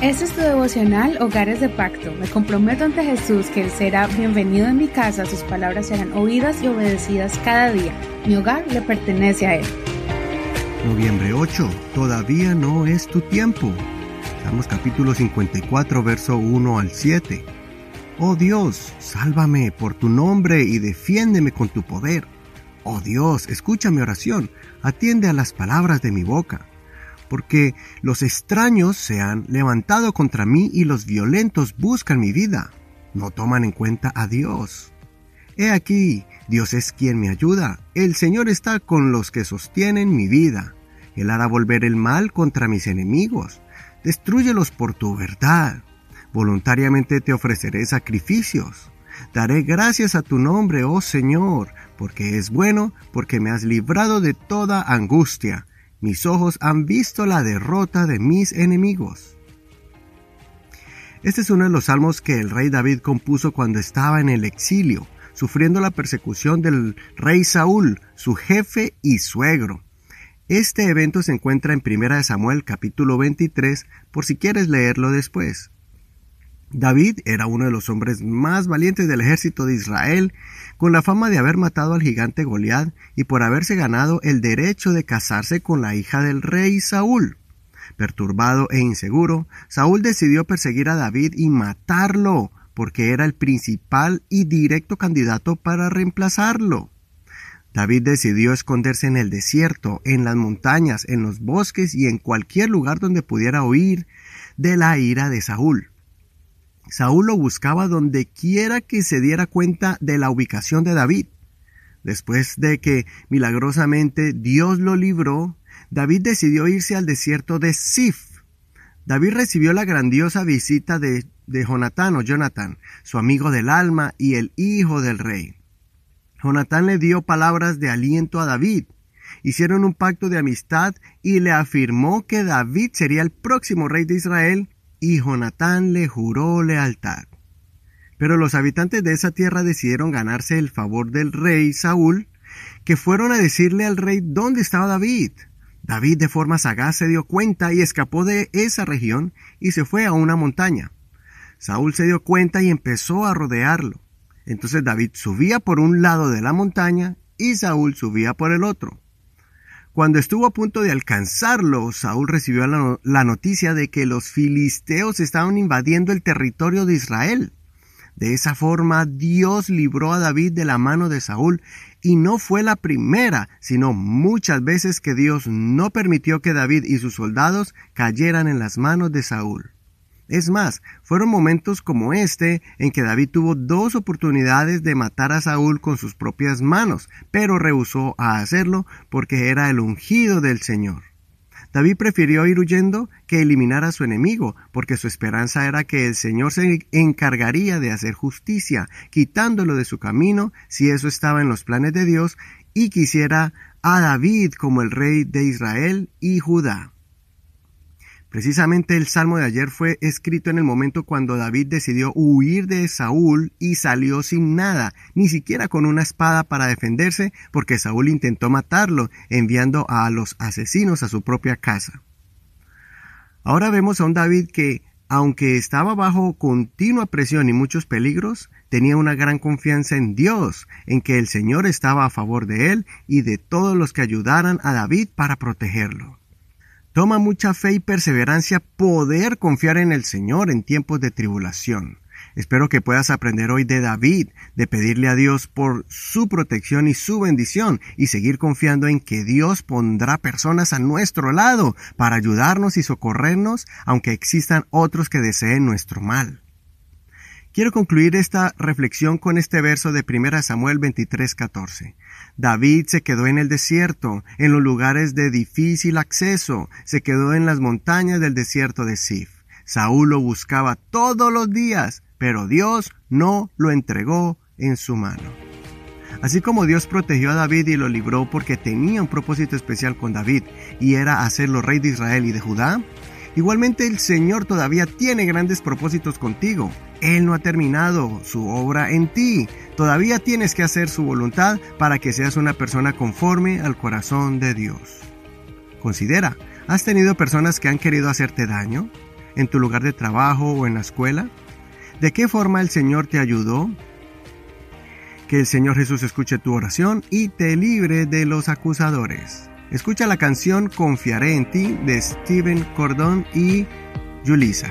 Este es tu devocional Hogares de Pacto. Me comprometo ante Jesús que Él será bienvenido en mi casa, sus palabras serán oídas y obedecidas cada día. Mi hogar le pertenece a Él. Noviembre 8. Todavía no es tu tiempo. Estamos capítulo 54, verso 1 al 7. Oh Dios, sálvame por tu nombre y defiéndeme con tu poder. Oh Dios, escucha mi oración, atiende a las palabras de mi boca porque los extraños se han levantado contra mí y los violentos buscan mi vida. No toman en cuenta a Dios. He aquí, Dios es quien me ayuda. El Señor está con los que sostienen mi vida. Él hará volver el mal contra mis enemigos. Destruyelos por tu verdad. Voluntariamente te ofreceré sacrificios. Daré gracias a tu nombre, oh Señor, porque es bueno, porque me has librado de toda angustia mis ojos han visto la derrota de mis enemigos. Este es uno de los salmos que el rey David compuso cuando estaba en el exilio, sufriendo la persecución del rey Saúl, su jefe y suegro. Este evento se encuentra en 1 Samuel capítulo 23 por si quieres leerlo después. David era uno de los hombres más valientes del ejército de Israel, con la fama de haber matado al gigante Goliat y por haberse ganado el derecho de casarse con la hija del rey Saúl. Perturbado e inseguro, Saúl decidió perseguir a David y matarlo, porque era el principal y directo candidato para reemplazarlo. David decidió esconderse en el desierto, en las montañas, en los bosques y en cualquier lugar donde pudiera huir de la ira de Saúl. Saúl lo buscaba donde quiera que se diera cuenta de la ubicación de David. Después de que milagrosamente Dios lo libró, David decidió irse al desierto de Sif. David recibió la grandiosa visita de, de Jonatán o Jonathan, su amigo del alma y el hijo del rey. Jonatán le dio palabras de aliento a David. Hicieron un pacto de amistad y le afirmó que David sería el próximo rey de Israel y Jonatán le juró lealtad. Pero los habitantes de esa tierra decidieron ganarse el favor del rey Saúl, que fueron a decirle al rey dónde estaba David. David de forma sagaz se dio cuenta y escapó de esa región y se fue a una montaña. Saúl se dio cuenta y empezó a rodearlo. Entonces David subía por un lado de la montaña y Saúl subía por el otro. Cuando estuvo a punto de alcanzarlo, Saúl recibió la, noticia de que los filisteos estaban invadiendo el territorio de Israel. De esa forma Dios libró a David de la mano de Saúl y no fue la primera, sino muchas veces que Dios no permitió que David y sus soldados cayeran en las manos de Saúl. Es más, fueron momentos como este en que David tuvo dos oportunidades de matar a Saúl con sus propias manos, pero rehusó a hacerlo porque era el ungido del Señor. David prefirió ir huyendo que eliminar a su enemigo, porque su esperanza era que el Señor se encargaría de hacer justicia, quitándolo de su camino, si eso estaba en los planes de Dios, y quisiera a David como el rey de Israel y Judá. Precisamente el salmo de ayer fue escrito en el momento cuando David decidió huir de Saúl y salió sin nada, ni siquiera con una espada para defenderse, porque Saúl intentó matarlo, enviando a los asesinos a su propia casa. Ahora vemos a un David que, aunque estaba bajo continua presión y muchos peligros, tenía una gran confianza en Dios, en que el Señor estaba a favor de él y de todos los que ayudaran a David para protegerlo. Toma mucha fe y perseverancia poder confiar en el Señor en tiempos de tribulación. Espero que puedas aprender hoy de David, de pedirle a Dios por su protección y su bendición y seguir confiando en que Dios pondrá personas a nuestro lado para ayudarnos y socorrernos aunque existan otros que deseen nuestro mal. Quiero concluir esta reflexión con este verso de 1 Samuel 23:14. David se quedó en el desierto, en los lugares de difícil acceso, se quedó en las montañas del desierto de Sif. Saúl lo buscaba todos los días, pero Dios no lo entregó en su mano. Así como Dios protegió a David y lo libró porque tenía un propósito especial con David y era hacerlo rey de Israel y de Judá, igualmente el Señor todavía tiene grandes propósitos contigo. Él no ha terminado su obra en ti. Todavía tienes que hacer su voluntad para que seas una persona conforme al corazón de Dios. Considera, ¿has tenido personas que han querido hacerte daño? en tu lugar de trabajo o en la escuela? ¿De qué forma el Señor te ayudó? Que el Señor Jesús escuche tu oración y te libre de los acusadores. Escucha la canción Confiaré en ti de Steven Cordón y Yulisa.